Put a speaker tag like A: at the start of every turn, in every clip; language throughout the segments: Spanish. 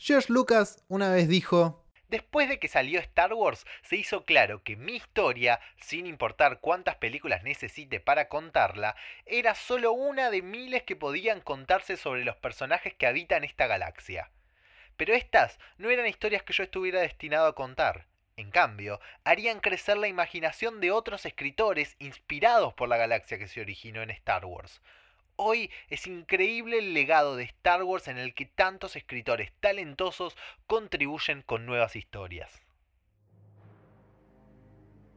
A: George Lucas una vez dijo,
B: Después de que salió Star Wars, se hizo claro que mi historia, sin importar cuántas películas necesite para contarla, era solo una de miles que podían contarse sobre los personajes que habitan esta galaxia. Pero estas no eran historias que yo estuviera destinado a contar. En cambio, harían crecer la imaginación de otros escritores inspirados por la galaxia que se originó en Star Wars. Hoy es increíble el legado de Star Wars en el que tantos escritores talentosos contribuyen con nuevas historias.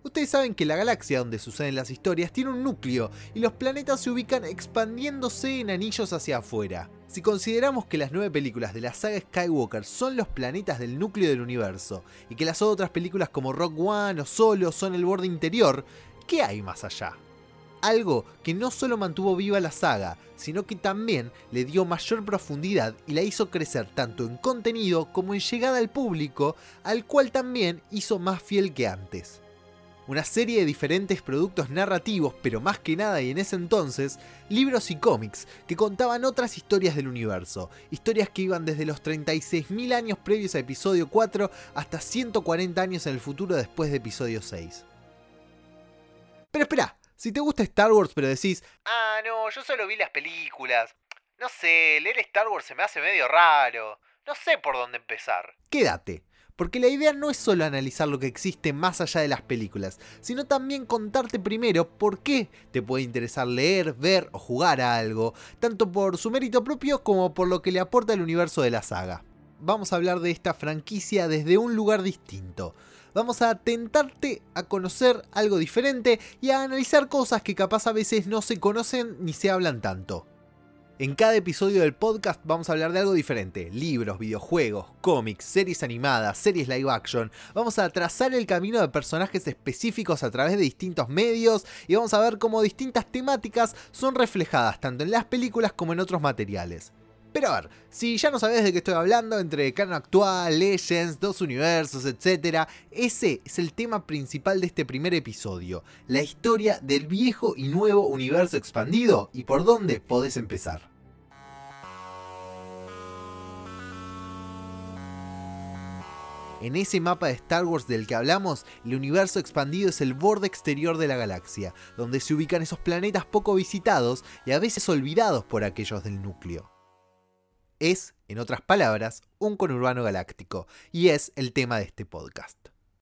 A: Ustedes saben que la galaxia donde suceden las historias tiene un núcleo y los planetas se ubican expandiéndose en anillos hacia afuera. Si consideramos que las nueve películas de la saga Skywalker son los planetas del núcleo del universo y que las otras películas como Rock One o Solo son el borde interior, ¿qué hay más allá? Algo que no solo mantuvo viva la saga, sino que también le dio mayor profundidad y la hizo crecer tanto en contenido como en llegada al público, al cual también hizo más fiel que antes. Una serie de diferentes productos narrativos, pero más que nada y en ese entonces, libros y cómics que contaban otras historias del universo, historias que iban desde los 36.000 años previos a episodio 4 hasta 140 años en el futuro después de episodio 6. Pero espera, si te gusta Star Wars pero decís,
B: ah, no, yo solo vi las películas. No sé, leer Star Wars se me hace medio raro. No sé por dónde empezar.
A: Quédate. Porque la idea no es solo analizar lo que existe más allá de las películas, sino también contarte primero por qué te puede interesar leer, ver o jugar a algo, tanto por su mérito propio como por lo que le aporta el universo de la saga. Vamos a hablar de esta franquicia desde un lugar distinto, vamos a tentarte a conocer algo diferente y a analizar cosas que capaz a veces no se conocen ni se hablan tanto. En cada episodio del podcast vamos a hablar de algo diferente. Libros, videojuegos, cómics, series animadas, series live action. Vamos a trazar el camino de personajes específicos a través de distintos medios y vamos a ver cómo distintas temáticas son reflejadas tanto en las películas como en otros materiales. Pero a ver, si ya no sabes de qué estoy hablando, entre canon actual, Legends, dos universos, etc., ese es el tema principal de este primer episodio, la historia del viejo y nuevo universo expandido y por dónde podés empezar. En ese mapa de Star Wars del que hablamos, el universo expandido es el borde exterior de la galaxia, donde se ubican esos planetas poco visitados y a veces olvidados por aquellos del núcleo es, en otras palabras, un conurbano galáctico, y es el tema de este podcast.